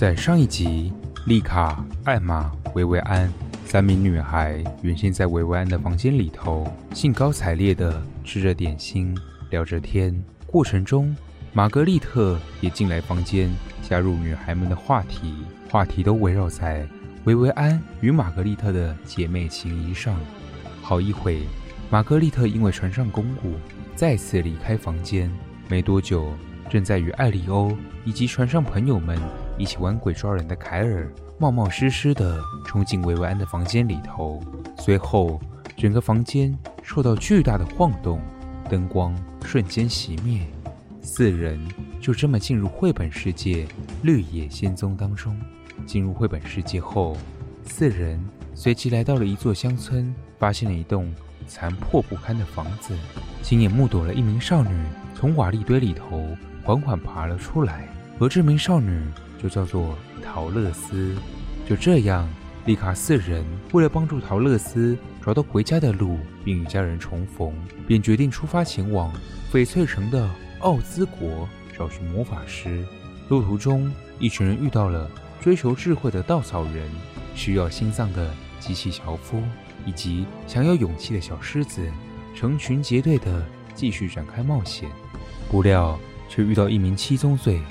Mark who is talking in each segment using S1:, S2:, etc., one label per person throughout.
S1: 在上一集，丽卡、艾玛、薇薇安三名女孩原先在薇薇安的房间里头，兴高采烈地吃着点心，聊着天。过程中，玛格丽特也进来房间，加入女孩们的话题，话题都围绕在薇薇安与玛格丽特的姐妹情谊上。好一会，玛格丽特因为船上公务，再次离开房间。没多久，正在与艾利欧以及船上朋友们。一起玩鬼抓人的凯尔冒冒失失地冲进薇薇安的房间里头，随后整个房间受到巨大的晃动，灯光瞬间熄灭，四人就这么进入绘本世界《绿野仙踪》当中。进入绘本世界后，四人随即来到了一座乡村，发现了一栋残破不堪的房子，亲眼目睹了一名少女从瓦砾堆里头缓缓爬了出来，而这名少女。就叫做桃乐丝。就这样，丽卡四人为了帮助桃乐丝找到回家的路，并与家人重逢，便决定出发前往翡翠城的奥兹国。找寻魔法师。路途中，一群人遇到了追求智慧的稻草人，需要心脏的机器樵夫，以及想要勇气的小狮子，成群结队的继续展开冒险。不料，却遇到一名七宗罪，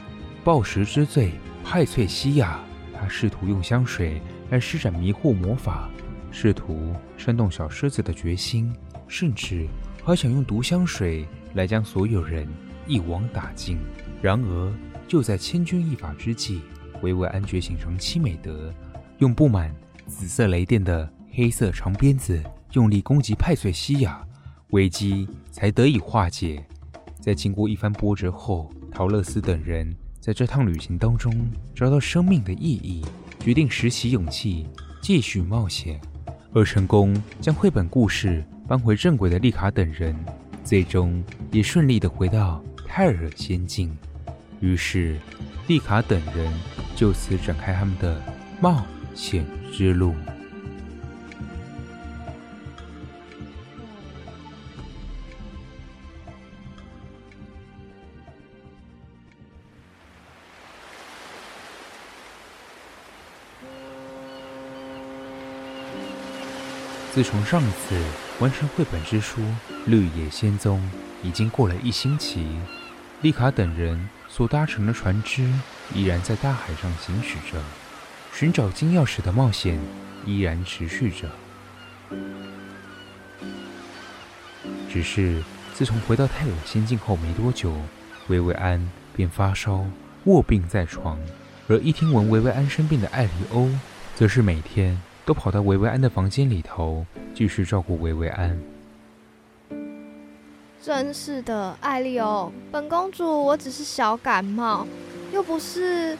S1: 暴食之罪。派翠西亚，他试图用香水来施展迷惑魔法，试图煽动小狮子的决心，甚至还想用毒香水来将所有人一网打尽。然而，就在千钧一发之际，薇薇安觉醒成七美德，用布满紫色雷电的黑色长鞭子用力攻击派翠西亚，危机才得以化解。在经过一番波折后，桃乐丝等人。在这趟旅行当中，找到生命的意义，决定拾起勇气继续冒险，而成功将绘本故事搬回正轨的丽卡等人，最终也顺利的回到泰尔仙境。于是，丽卡等人就此展开他们的冒险之路。自从上次完成绘本之书《绿野仙踪》，已经过了一星期，丽卡等人所搭乘的船只依然在大海上行驶着，寻找金钥匙的冒险依然持续着。只是自从回到泰尔仙境后没多久，薇薇安便发烧卧病在床，而一听闻薇薇安生病的艾利欧，则是每天。都跑到维维安的房间里头，继续照顾维维安。
S2: 真是的，艾利欧，本公主我只是小感冒，又不是。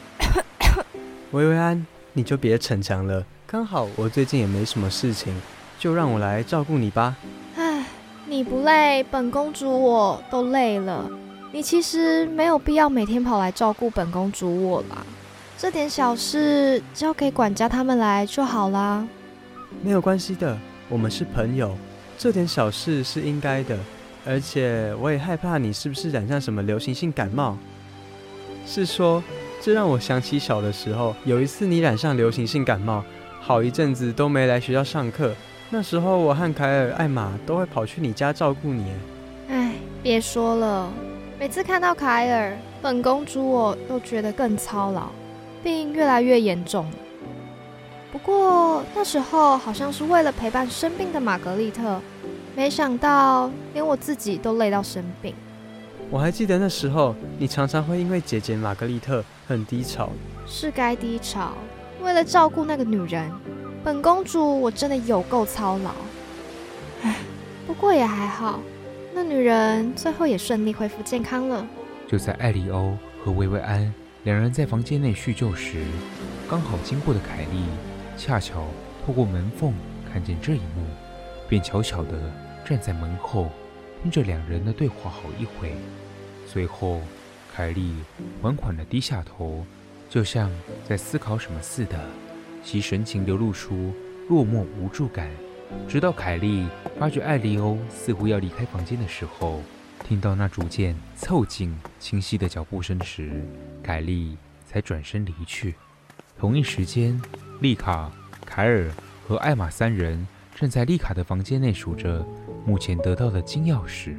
S3: 维维安，你就别逞强了。刚好我最近也没什么事情，就让我来照顾你吧。
S2: 唉，你不累，本公主我都累了。你其实没有必要每天跑来照顾本公主我啦。这点小事交给管家他们来就好啦。
S3: 没有关系的，我们是朋友，这点小事是应该的。而且我也害怕你是不是染上什么流行性感冒。是说，这让我想起小的时候，有一次你染上流行性感冒，好一阵子都没来学校上课，那时候我和凯尔、艾玛都会跑去你家照顾你。
S2: 哎，别说了，每次看到凯尔，本公主我都觉得更操劳，病越来越严重。不过那时候好像是为了陪伴生病的玛格丽特，没想到连我自己都累到生病。
S3: 我还记得那时候，你常常会因为姐姐玛格丽特很低潮，
S2: 是该低潮。为了照顾那个女人，本公主我真的有够操劳。唉，不过也还好，那女人最后也顺利恢复健康了。
S1: 就在艾里欧和薇薇安两人在房间内叙旧时，刚好经过的凯莉恰巧透过门缝看见这一幕，便悄悄地站在门后，听着两人的对话好一会。随后，凯莉缓缓地低下头。就像在思考什么似的，其神情流露出落寞无助感。直到凯莉发觉艾利欧似乎要离开房间的时候，听到那逐渐凑近、清晰的脚步声时，凯莉才转身离去。同一时间，丽卡、凯尔和艾玛三人正在丽卡的房间内数着目前得到的金钥匙。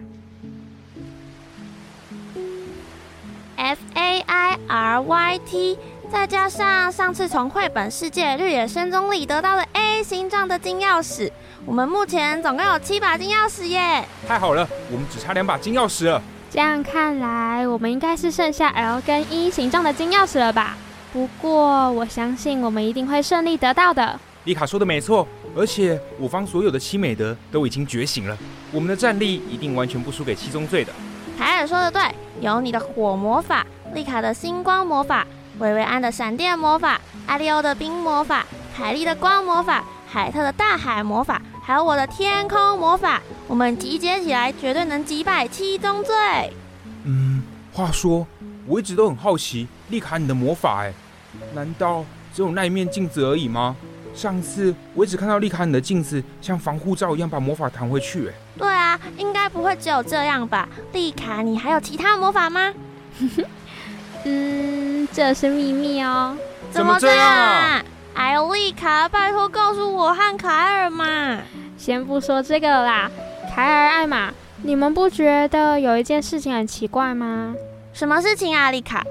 S4: Fairyt，再加上上次从绘本世界绿野仙踪里得到的形状的金钥匙，我们目前总共有七把金钥匙耶！
S5: 太好了，我们只差两把金钥匙了。
S6: 这样看来，我们应该是剩下 L 跟 E 形状的金钥匙了吧？不过我相信我们一定会顺利得到的。
S5: 丽卡说的没错，而且我方所有的七美德都已经觉醒了，我们的战力一定完全不输给七宗罪的。
S4: 凯尔说的对，有你的火魔法。丽卡的星光魔法，薇薇安的闪电魔法，艾利欧的冰魔法，凯莉的光魔法，海特的大海魔法，还有我的天空魔法，我们集结起来绝对能击败七宗罪。
S5: 嗯，话说，我一直都很好奇，丽卡你的魔法，哎，难道只有那一面镜子而已吗？上次我一直看到丽卡你的镜子像防护罩一样把魔法弹回去，哎。
S4: 对啊，应该不会只有这样吧？丽卡，你还有其他魔法吗？
S6: 嗯，这是秘密哦。
S4: 怎么这样啊？艾丽卡，拜托告诉我和凯尔嘛。
S6: 先不说这个啦，凯尔、艾玛，你们不觉得有一件事情很奇怪吗？
S4: 什么事情啊，丽卡？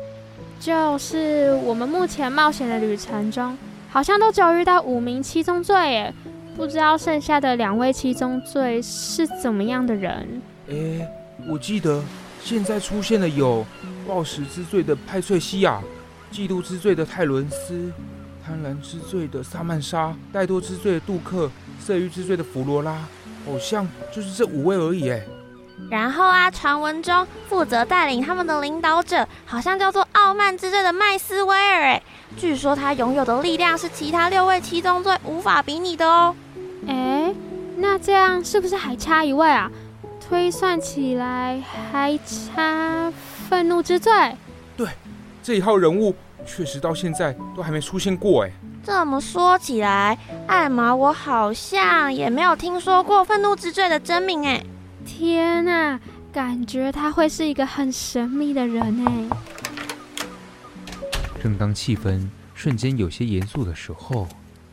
S6: 就是我们目前冒险的旅程中，好像都只有遇到五名七宗罪耶，不知道剩下的两位七宗罪是怎么样的人？
S5: 诶，我记得现在出现的有。暴食之罪的派翠西亚，嫉妒之罪的泰伦斯，贪婪之罪的萨曼莎，怠惰之罪的杜克，色欲之罪的弗罗拉，好像就是这五位而已哎。
S4: 然后啊，传闻中负责带领他们的领导者，好像叫做傲慢之罪的麦斯威尔哎，据说他拥有的力量是其他六位七宗罪无法比拟的哦。
S6: 哎，那这样是不是还差一位啊？推算起来还差。愤怒之罪，
S5: 对，这一号人物确实到现在都还没出现过哎。
S4: 这么说起来，艾玛，我好像也没有听说过愤怒之罪的真名哎。
S6: 天哪，感觉他会是一个很神秘的人哎。
S1: 正当气氛瞬间有些严肃的时候，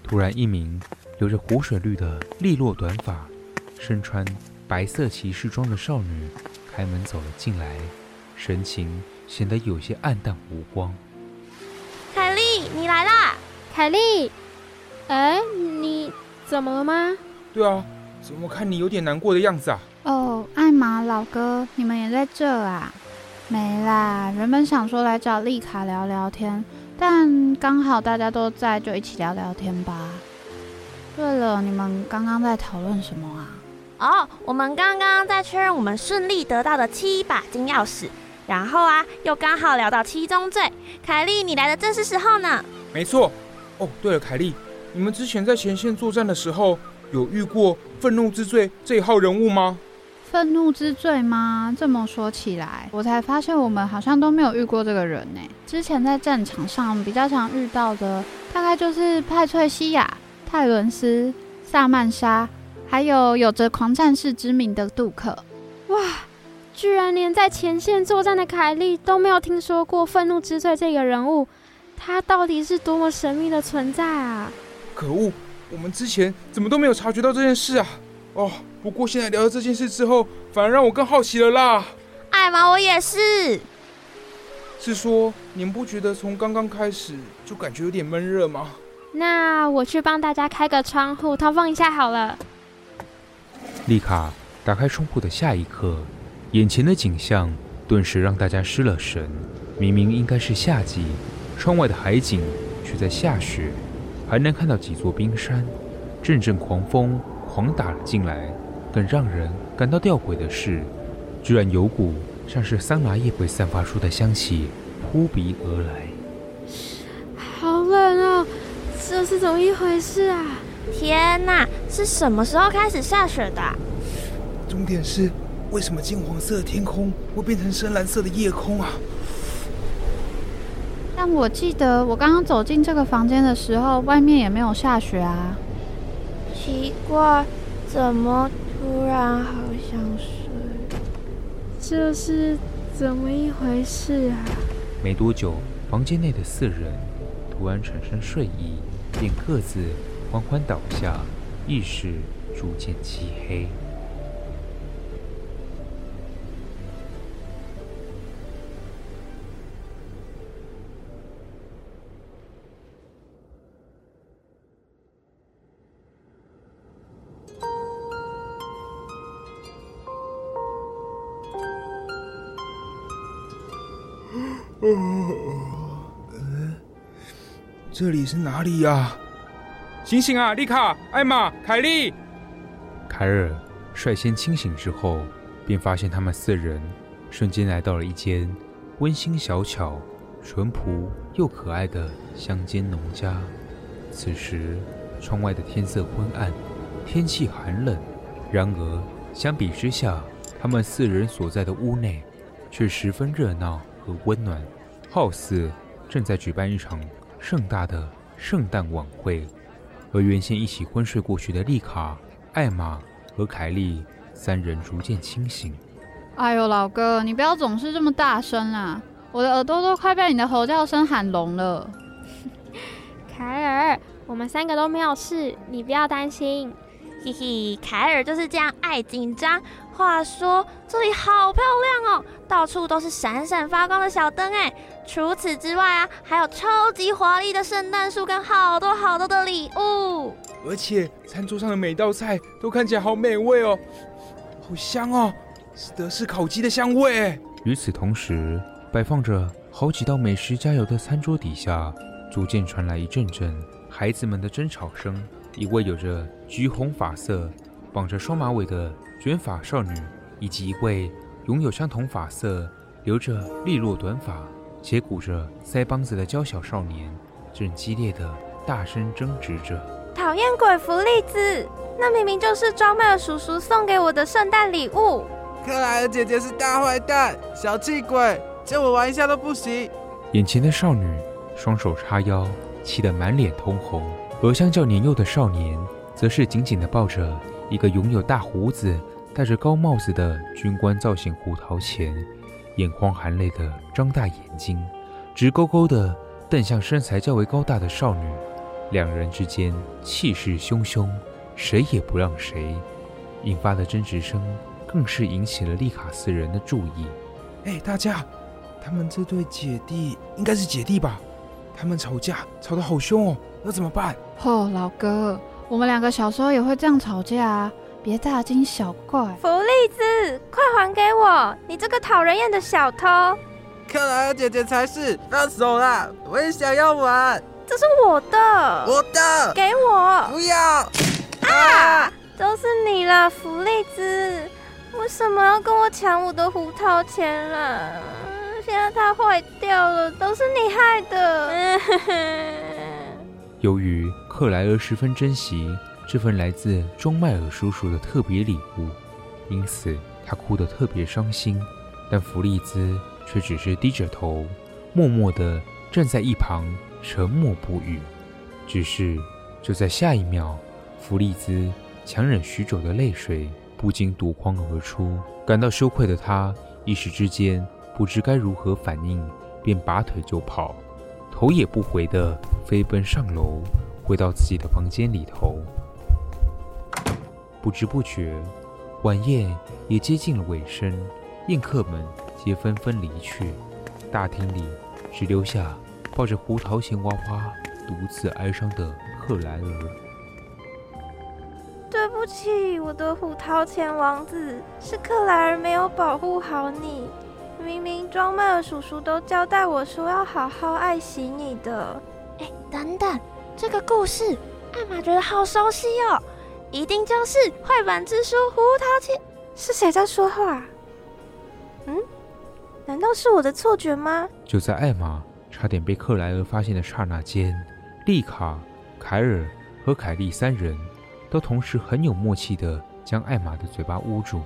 S1: 突然一名留着湖水绿的利落短发、身穿白色骑士装的少女开门走了进来。神情显得有些黯淡无光。
S4: 你来啦！
S6: 凯莉，哎，你怎么了吗？
S5: 对啊，怎么看你有点难过的样子啊？
S7: 哦，艾玛老哥，你们也在这啊？没啦，原本想说来找丽卡聊聊天，但刚好大家都在，就一起聊聊天吧。对了，你们刚刚在讨论什么啊？
S4: 哦，我们刚刚在确认我们顺利得到的七把金钥匙。然后啊，又刚好聊到七宗罪，凯莉，你来的正是时候呢。
S5: 没错。哦，对了，凯莉，你们之前在前线作战的时候，有遇过愤怒之罪这一号人物吗？
S7: 愤怒之罪吗？这么说起来，我才发现我们好像都没有遇过这个人呢。之前在战场上比较常遇到的，大概就是派翠西亚、泰伦斯、萨曼莎，还有有着狂战士之名的杜克。
S6: 哇！居然连在前线作战的凯莉都没有听说过愤怒之罪这个人物，他到底是多么神秘的存在啊！
S5: 可恶，我们之前怎么都没有察觉到这件事啊？哦，不过现在聊了这件事之后，反而让我更好奇了啦。
S4: 艾玛，我也是。
S5: 是说你们不觉得从刚刚开始就感觉有点闷热吗？
S6: 那我去帮大家开个窗户通风一下好了。
S1: 丽卡打开窗户的下一刻，眼前的景象顿时让大家失了神。明明应该是夏季，窗外的海景却在下雪，还能看到几座冰山。阵阵狂风狂打了进来，更让人感到吊诡的是，居然有股像是桑拿叶会散发出的香气扑鼻而来。
S6: 好冷啊！这是怎么一回事啊？
S4: 天哪，是什么时候开始下雪的？
S5: 重点是，为什么金黄色的天空会变成深蓝色的夜空啊？
S7: 但我记得我刚刚走进这个房间的时候，外面也没有下雪啊。
S4: 奇怪，怎么突然好想睡？
S6: 这是怎么一回事啊？
S1: 没多久，房间内的四人突然产生睡意，便各自缓缓倒下，意识逐渐漆黑。
S5: 这里是哪里呀、啊？醒醒啊，丽卡、艾玛、凯莉！
S1: 凯尔率先清醒之后，便发现他们四人瞬间来到了一间温馨小巧、淳朴又可爱的乡间农家。此时，窗外的天色昏暗，天气寒冷。然而，相比之下，他们四人所在的屋内却十分热闹和温暖，好似正在举办一场盛大的圣诞晚会，而原先一起昏睡过去的丽卡、艾玛和凯莉三人逐渐清醒。
S7: 哎呦，老哥，你不要总是这么大声啊！我的耳朵都快被你的吼叫声喊聋了。
S6: 凯尔，我们三个都没有事，你不要担心。
S4: 嘿嘿，凯尔就是这样爱紧张。话说这里好漂亮哦，到处都是闪闪发光的小灯哎。除此之外啊，还有超级华丽的圣诞树跟好多好多的礼物。
S5: 而且餐桌上的每道菜都看起来好美味哦，好香哦，是德式烤鸡的香味。
S1: 与此同时，摆放着好几道美食佳肴的餐桌底下，逐渐传来一阵阵孩子们的争吵声。一位有着橘红发色、绑着双马尾的卷发少女，以及一位拥有相同发色、留着利落短发且鼓着腮帮子的娇小少年，正激烈的大声争执着。
S4: 讨厌鬼芙莉兹，那明明就是庄麦尔叔叔送给我的圣诞礼物。
S3: 克莱尔姐姐是大坏蛋、小气鬼，借我玩一下都不行。
S1: 眼前的少女双手叉腰，气得满脸通红。而相较年幼的少年，则是紧紧地抱着一个拥有大胡子、戴着高帽子的军官造型胡桃钳，眼眶含泪的张大眼睛，直勾勾的瞪向身材较为高大的少女。两人之间气势汹汹，谁也不让谁，引发的争执声更是引起了丽卡斯人的注意。
S5: 哎，大家，他们这对姐弟应该是姐弟吧？他们吵架吵得好凶哦，那怎么办？
S7: 哦，老哥，我们两个小时候也会这样吵架啊，别大惊小怪。
S4: 福利兹，快还给我！你这个讨人厌的小偷！
S3: 克莱尔姐姐才是，放手啦！我也想要玩。
S4: 这是我的，
S3: 我的，
S4: 给我！
S3: 不要！
S4: 啊！都是你啦，福利兹，为什么要跟我抢我的胡桃钳啦？现在它坏掉了，都是你害的。
S1: 由于克莱尔十分珍惜这份来自中麦尔叔叔的特别礼物，因此他哭得特别伤心。但弗利兹却只是低着头，默默地站在一旁，沉默不语。只是就在下一秒，弗利兹强忍许久的泪水不禁夺眶而出，感到羞愧的他一时之间。不知该如何反应，便拔腿就跑，头也不回地飞奔上楼，回到自己的房间里头。不知不觉，晚宴也接近了尾声，宴客们皆纷纷离去，大厅里只留下抱着胡桃钳娃娃、独自哀伤的克莱尔。
S8: 对不起，我的胡桃钱王子，是克莱尔没有保护好你。明明庄麦尔叔叔都交代我说要好好爱惜你的。
S4: 哎，等等，这个故事艾玛觉得好熟悉哦，一定就是绘本之书《胡桃钳》。
S8: 是谁在说话？嗯，难道是我的错觉吗？
S1: 就在艾玛差点被克莱尔发现的刹那间，丽卡、凯尔和凯莉三人都同时很有默契的将艾玛的嘴巴捂住，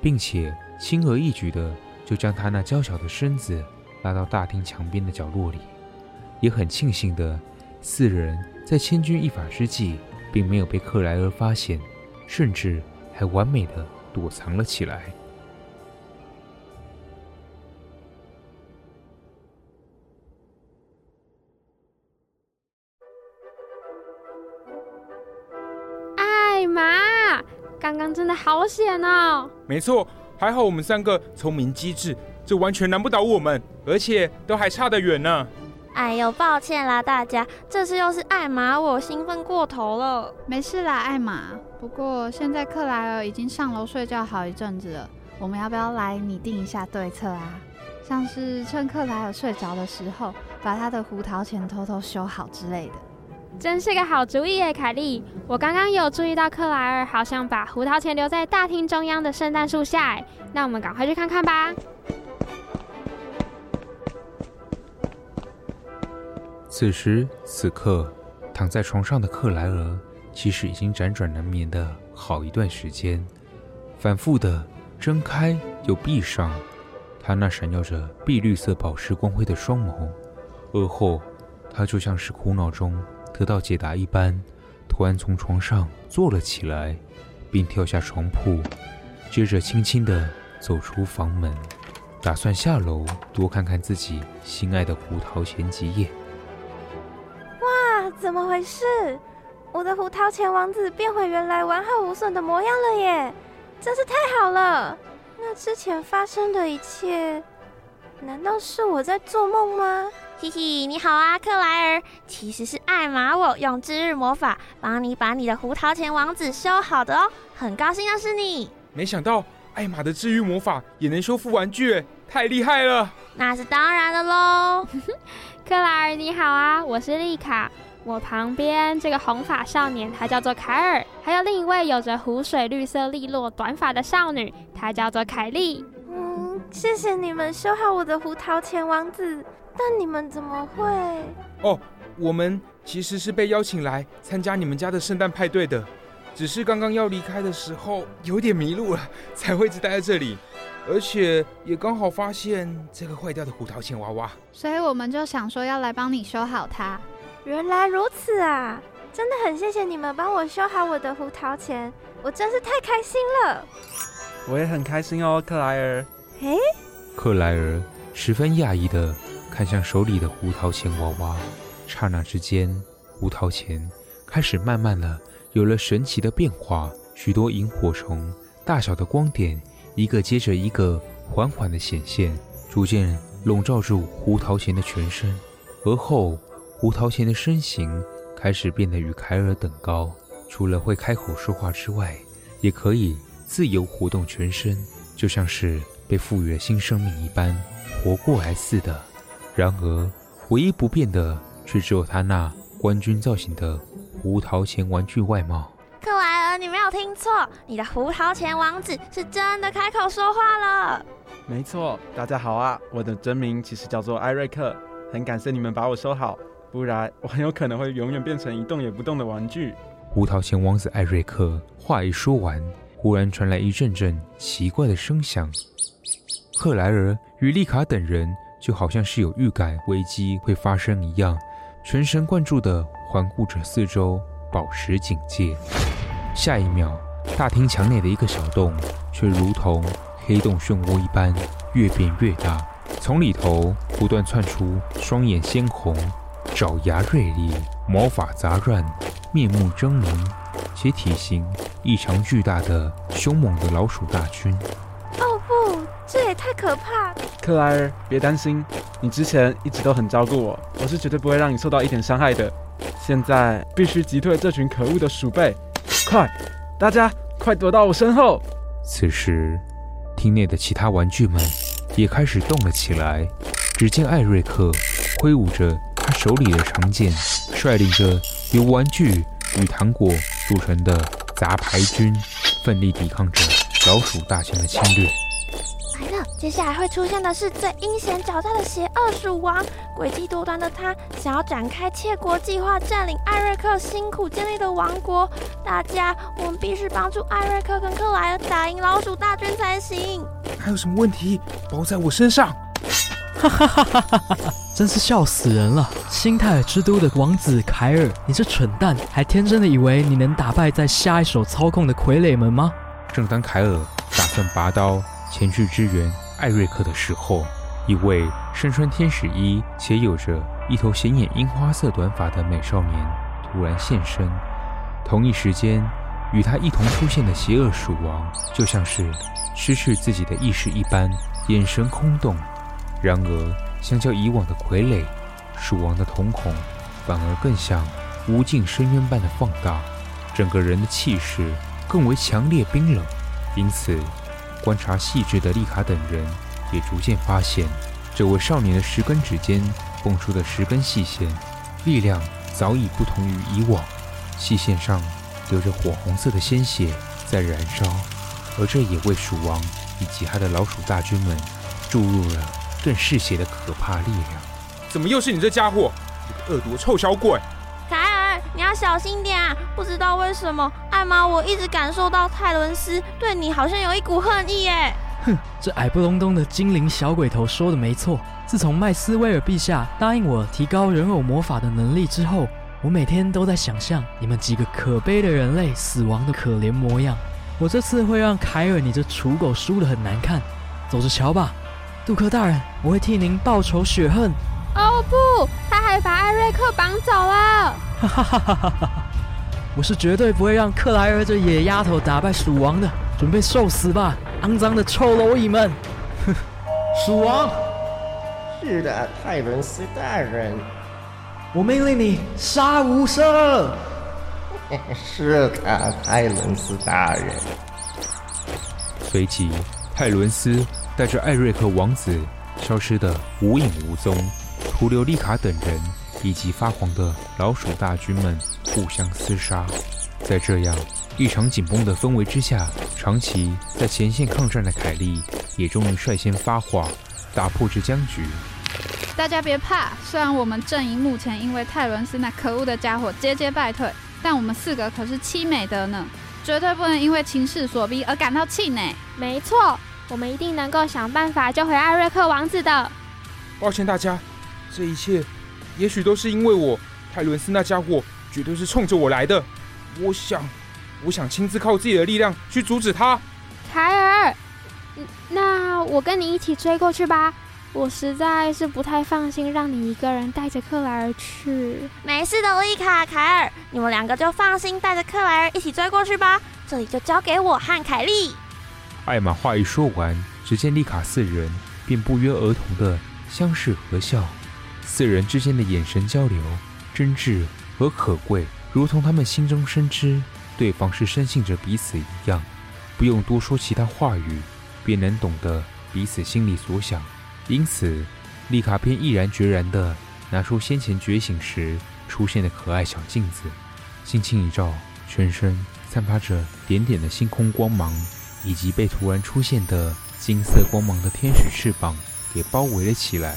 S1: 并且轻而易举的。就将她那娇小的身子拉到大厅墙边的角落里，也很庆幸的，四人在千钧一发之际，并没有被克莱尔发现，甚至还完美的躲藏了起来。
S6: 艾玛，刚刚真的好险哦！
S5: 没错。还好我们三个聪明机智，这完全难不倒我们，而且都还差得远呢。
S4: 哎呦，抱歉啦，大家，这次又是艾玛我兴奋过头了。
S7: 没事啦，艾玛。不过现在克莱尔已经上楼睡觉好一阵子了，我们要不要来拟定一下对策啊？像是趁克莱尔睡着的时候，把他的胡桃钳偷偷修好之类的。
S6: 真是个好主意耶，凯莉！我刚刚有注意到克莱尔好像把胡桃钳留在大厅中央的圣诞树下，那我们赶快去看看吧。
S1: 此时此刻，躺在床上的克莱尔其实已经辗转难眠的好一段时间，反复的睁开又闭上，他那闪耀着碧绿色宝石光辉的双眸，而后他就像是苦恼中。得到解答一般，突然从床上坐了起来，并跳下床铺，接着轻轻地走出房门，打算下楼多看看自己心爱的胡桃前几眼。
S8: 哇，怎么回事？我的胡桃钳王子变回原来完好无损的模样了耶！真是太好了。那之前发生的一切，难道是我在做梦吗？
S4: 嘿嘿，你好啊，克莱尔。其实是艾玛我用治愈魔法帮你把你的胡桃钳王子修好的哦。很高兴认识你。
S5: 没想到艾玛的治愈魔法也能修复玩具，太厉害了。
S4: 那是当然的喽。
S6: 克莱尔你好啊，我是丽卡。我旁边这个红发少年他叫做凯尔，还有另一位有着湖水绿色利落短发的少女，她叫做凯莉。
S8: 嗯，谢谢你们修好我的胡桃钳王子。但你们怎么会？
S5: 哦，我们其实是被邀请来参加你们家的圣诞派对的，只是刚刚要离开的时候有点迷路了，才会一直待在这里，而且也刚好发现这个坏掉的胡桃钳娃娃，
S7: 所以我们就想说要来帮你修好它。
S8: 原来如此啊！真的很谢谢你们帮我修好我的胡桃钳，我真是太开心了。
S3: 我也很开心哦，克莱尔。
S8: 嘿，
S1: 克莱尔十分讶异的。看向手里的胡桃钳娃娃，刹那之间，胡桃钳开始慢慢的有了神奇的变化，许多萤火虫大小的光点，一个接着一个缓缓的显现，逐渐笼罩住胡桃钳的全身。而后，胡桃钳的身形开始变得与凯尔等高，除了会开口说话之外，也可以自由活动全身，就像是被赋予了新生命一般，活过来似的。然而，唯一不变的却只有他那冠军造型的胡桃钳玩具外貌。
S4: 克莱尔，你没有听错，你的胡桃钳王子是真的开口说话了。
S3: 没错，大家好啊，我的真名其实叫做艾瑞克。很感谢你们把我收好，不然我很有可能会永远变成一动也不动的玩具。
S1: 胡桃钳王子艾瑞克话一说完，忽然传来一阵阵奇怪的声响。克莱尔与丽卡等人。就好像是有预感危机会发生一样，全神贯注地环顾着四周，保持警戒。下一秒，大厅墙内的一个小洞却如同黑洞漩涡一般越变越大，从里头不断窜出双眼鲜红、爪牙锐利、毛发杂乱、面目狰狞且体型异常巨大的凶猛的老鼠大军。
S8: 哦不，这也太可怕！
S3: 克莱尔，别担心，你之前一直都很照顾我，我是绝对不会让你受到一点伤害的。现在必须击退这群可恶的鼠辈！快，大家快躲到我身后！
S1: 此时，厅内的其他玩具们也开始动了起来。只见艾瑞克挥舞着他手里的长剑，率领着由玩具与糖果组成的杂牌军，奋力抵抗着老鼠大军的侵略。
S8: 来了，接下来会出现的是最阴险狡诈的邪恶鼠王，诡计多端的他想要展开窃国计划，占领艾瑞克辛苦建立的王国。大家，我们必须帮助艾瑞克跟克莱尔打赢老鼠大军才行。
S5: 还有什么问题，包在我身上。
S9: 哈哈哈哈哈哈！真是笑死人了！新泰尔之都的王子凯尔，你这蠢蛋，还天真的以为你能打败在下一手操控的傀儡们吗？
S1: 正当凯尔打算拔刀前去支援艾瑞克的时候，一位身穿天使衣且有着一头显眼樱花色短发的美少年突然现身。同一时间，与他一同出现的邪恶鼠王，就像是失去自己的意识一般，眼神空洞。然而，相较以往的傀儡，鼠王的瞳孔反而更像无尽深渊般的放大，整个人的气势更为强烈冰冷。因此，观察细致的丽卡等人也逐渐发现，这位少年的十根指尖蹦出的十根细线，力量早已不同于以往。细线上流着火红色的鲜血在燃烧，而这也为鼠王以及他的老鼠大军们注入了。更嗜血的可怕力量，
S5: 怎么又是你这家伙，你个恶毒臭小鬼！
S8: 凯尔，你要小心点啊！不知道为什么，艾玛我一直感受到泰伦斯对你好像有一股恨意耶。
S9: 哼，这矮不隆咚的精灵小鬼头说的没错。自从麦斯威尔陛下答应我提高人偶魔法的能力之后，我每天都在想象你们几个可悲的人类死亡的可怜模样。我这次会让凯尔你这刍狗输得很难看，走着瞧吧。杜克大人，我会替您报仇雪恨。
S6: 哦不，他还把艾瑞克绑走了！
S9: 哈哈哈哈哈哈！我是绝对不会让克莱尔这野丫头打败鼠王的，准备受死吧，肮脏的臭蝼蚁们！哼，鼠王。
S10: 是的，泰伦斯大人。
S9: 我命令你杀无赦。
S10: 是的，泰伦斯大人。
S1: 随即，泰伦斯。带着艾瑞克王子消失的无影无踪，徒留丽卡等人以及发狂的老鼠大军们互相厮杀。在这样异常紧绷的氛围之下，长期在前线抗战的凯莉也终于率先发话，打破这僵局。
S7: 大家别怕，虽然我们阵营目前因为泰伦斯那可恶的家伙节节败退，但我们四个可是凄美的呢，绝对不能因为情势所逼而感到气馁。
S6: 没错。我们一定能够想办法救回艾瑞克王子的。
S5: 抱歉大家，这一切也许都是因为我，泰伦斯那家伙绝对是冲着我来的。我想，我想亲自靠自己的力量去阻止他。
S6: 凯尔，那我跟你一起追过去吧。我实在是不太放心让你一个人带着克莱尔去。
S8: 没事的，丽卡、凯尔，你们两个就放心带着克莱尔一起追过去吧。这里就交给我和凯莉。
S1: 艾玛话一说完，只见丽卡四人便不约而同的相视和笑，四人之间的眼神交流，真挚和可贵，如同他们心中深知对方是深信着彼此一样，不用多说其他话语，便能懂得彼此心里所想。因此，丽卡便毅然决然地拿出先前觉醒时出现的可爱小镜子，轻轻一照，全身散发着点点的星空光芒。以及被突然出现的金色光芒的天使翅膀给包围了起来。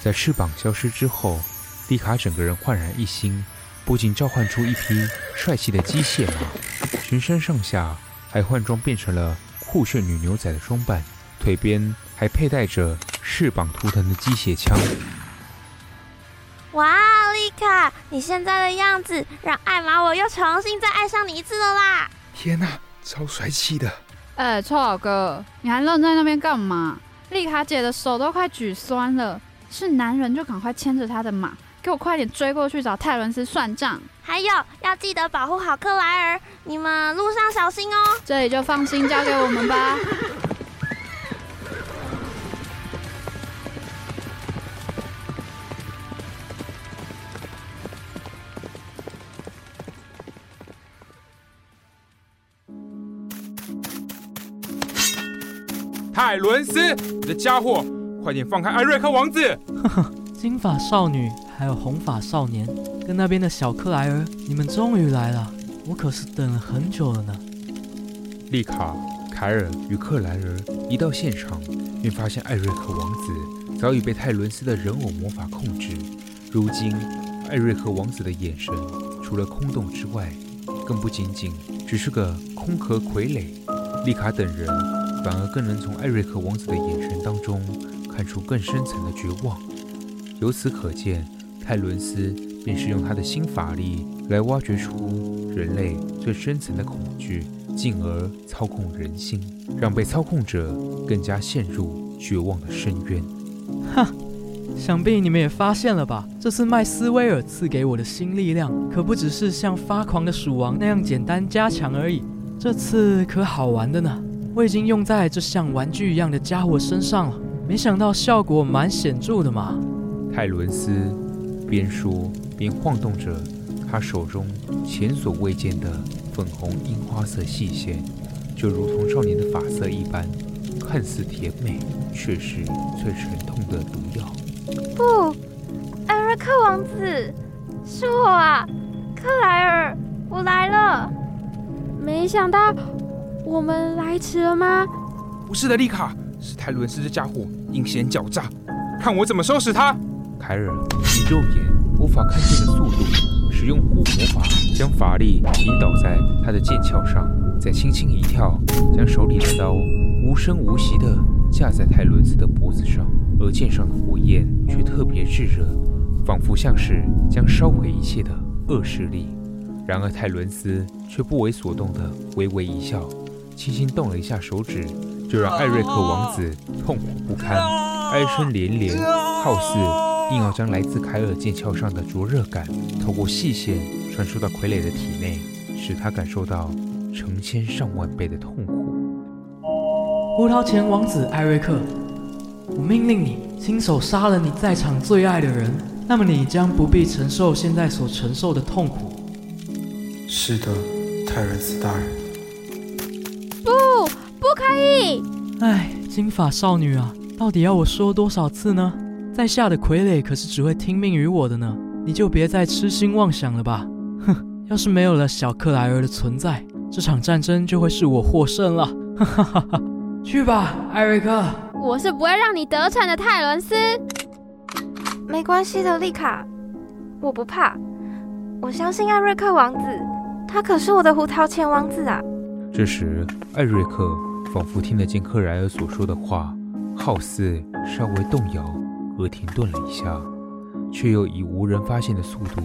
S1: 在翅膀消失之后，丽卡整个人焕然一新，不仅召唤出一匹帅气的机械马，全身上下还换装变成了酷炫女牛仔的装扮，腿边还佩戴着翅膀图腾的机械枪。
S8: 哇，丽卡，你现在的样子让艾玛我又重新再爱上你一次了啦！
S5: 天哪！超帅气的！
S7: 哎、欸，臭老哥，你还愣在那边干嘛？丽卡姐的手都快举酸了。是男人就赶快牵着她的马，给我快点追过去找泰伦斯算账。
S4: 还有，要记得保护好克莱尔，你们路上小心哦。
S7: 这里就放心交给我们吧。
S5: 泰伦斯，你的家伙，快点放开艾瑞克王子！
S9: 呵呵，金发少女还有红发少年，跟那边的小克莱尔，你们终于来了，我可是等了很久了呢。
S1: 丽卡、凯尔与克莱尔一到现场，便发现艾瑞克王子早已被泰伦斯的人偶魔法控制。如今，艾瑞克王子的眼神除了空洞之外，更不仅仅只是个空壳傀儡。丽卡等人。反而更能从艾瑞克王子的眼神当中看出更深层的绝望。由此可见，泰伦斯便是用他的新法力来挖掘出人类最深层的恐惧，进而操控人心，让被操控者更加陷入绝望的深渊。
S9: 哈，想必你们也发现了吧？这次麦斯威尔赐给我的新力量，可不只是像发狂的鼠王那样简单加强而已。这次可好玩的呢！我已经用在这像玩具一样的家伙身上了，没想到效果蛮显著的嘛。
S1: 泰伦斯边说边晃动着他手中前所未见的粉红樱花色细线，就如同少年的发色一般，看似甜美，却是最沉痛的毒药。
S8: 不，艾瑞克王子，是我啊，克莱尔，我来了。
S6: 没想到。我们来迟了吗？
S5: 不是的，丽卡，是泰伦斯这家伙阴险狡诈，看我怎么收拾他！
S1: 凯尔以肉眼无法看见的速度，使用火魔法将法力引导在他的剑鞘上，再轻轻一跳，将手里的刀无声无息地架在泰伦斯的脖子上，而剑上的火焰却特别炙热，仿佛像是将烧毁一切的恶势力。然而泰伦斯却不为所动地微微一笑。轻轻动了一下手指，就让艾瑞克王子痛苦不堪，哀声连连，好似硬要将来自凯尔剑鞘上的灼热感透过细线传输到傀儡的体内，使他感受到成千上万倍的痛苦。
S9: 胡桃钳王子艾瑞克，我命令你亲手杀了你在场最爱的人，那么你将不必承受现在所承受的痛苦。
S3: 是的，泰伦斯大人。
S6: 以！
S9: 哎，金发少女啊，到底要我说多少次呢？在下的傀儡可是只会听命于我的呢，你就别再痴心妄想了吧。哼，要是没有了小克莱尔的存在，这场战争就会是我获胜了。哈哈哈哈！去吧，艾瑞克。
S6: 我是不会让你得逞的，泰伦斯。
S8: 没关系的，丽卡，我不怕。我相信艾瑞克王子，他可是我的胡桃钳王子啊。
S1: 这时，艾瑞克。仿佛听得见克莱尔所说的话，好似稍微动摇而停顿了一下，却又以无人发现的速度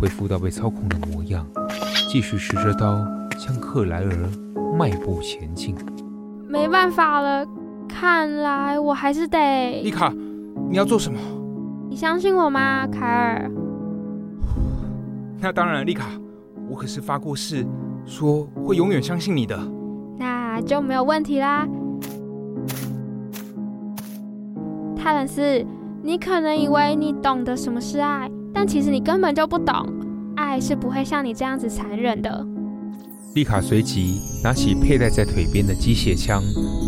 S1: 恢复到被操控的模样，继续持着刀向克莱尔迈步前进。
S6: 没办法了，看来我还是得。
S5: 丽卡，你要做什么？
S6: 你相信我吗，凯尔？
S5: 那当然，丽卡，我可是发过誓，说会永远相信你的。
S6: 那就没有问题啦，泰伦斯，你可能以为你懂得什么是爱，但其实你根本就不懂，爱是不会像你这样子残忍的。
S1: 丽卡随即拿起佩戴在腿边的机械枪，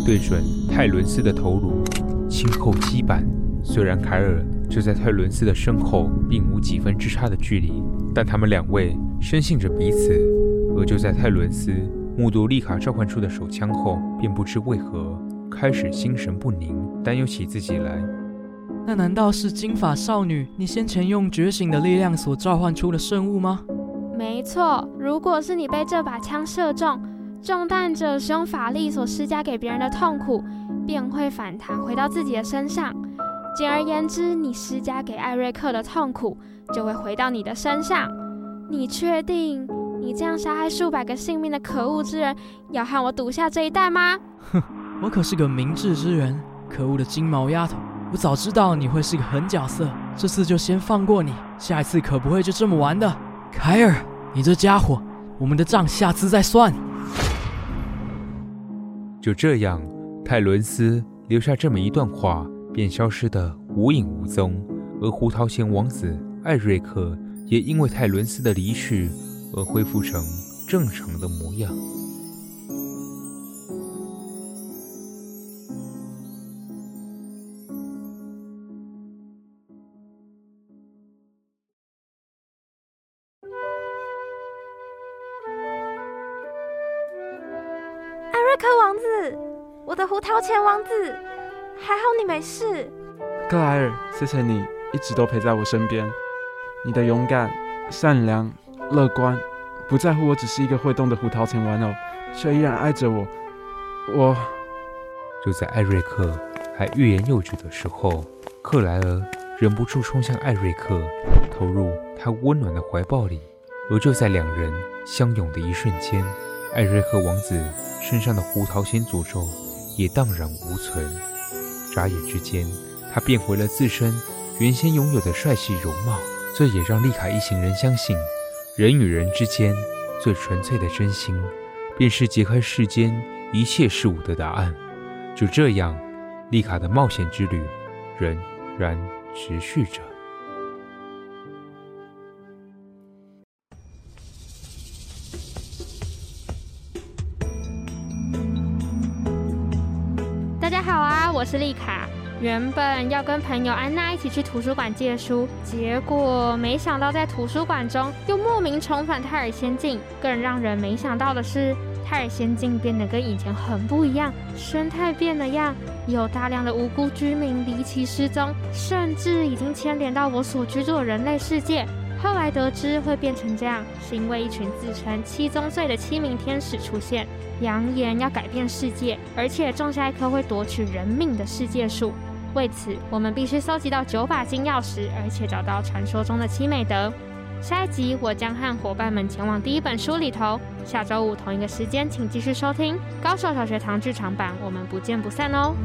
S1: 对准泰伦斯的头颅，轻扣击板。虽然凯尔就在泰伦斯的身后，并无几分之差的距离，但他们两位深信着彼此，而就在泰伦斯。目睹丽卡召唤出的手枪后，便不知为何开始心神不宁，担忧起自己来。
S9: 那难道是金发少女你先前用觉醒的力量所召唤出的圣物吗？
S6: 没错，如果是你被这把枪射中，中弹者使用法力所施加给别人的痛苦，便会反弹回到自己的身上。简而言之，你施加给艾瑞克的痛苦就会回到你的身上。你确定？你这样杀害数百个性命的可恶之人，要和我赌下这一代吗？
S9: 哼，我可是个明智之人。可恶的金毛丫头，我早知道你会是个狠角色，这次就先放过你，下一次可不会就这么玩的。凯尔，你这家伙，我们的账下次再算。
S1: 就这样，泰伦斯留下这么一段话，便消失得无影无踪。而胡桃钳王子艾瑞克也因为泰伦斯的离去而恢复成正常的模样。
S8: 艾瑞克王子，我的胡桃钳王子，还好你没事。
S3: 克莱尔，谢谢你一直都陪在我身边。你的勇敢、善良、乐观，不在乎我只是一个会动的胡桃钳玩偶，却依然爱着我。我。
S1: 就在艾瑞克还欲言又止的时候，克莱尔忍不住冲向艾瑞克，投入他温暖的怀抱里。而就在两人相拥的一瞬间，艾瑞克王子。身上的胡桃钳诅咒也荡然无存，眨眼之间，他变回了自身原先拥有的帅气容貌。这也让丽卡一行人相信，人与人之间最纯粹的真心，便是解开世间一切事物的答案。就这样，丽卡的冒险之旅仍然持续着。
S6: 大家好啊我是丽卡，原本要跟朋友安娜一起去图书馆借书，结果没想到在图书馆中又莫名重返泰尔仙境。更让人没想到的是，泰尔仙境变得跟以前很不一样，生态变了样，有大量的无辜居民离奇失踪，甚至已经牵连到我所居住的人类世界。后来得知会变成这样，是因为一群自称七宗罪的七名天使出现，扬言要改变世界，而且种下一棵会夺取人命的世界树。为此，我们必须搜集到九把金钥匙，而且找到传说中的七美德。下一集我将和伙伴们前往第一本书里头。下周五同一个时间，请继续收听《高手小学堂剧场版》，我们不见不散哦。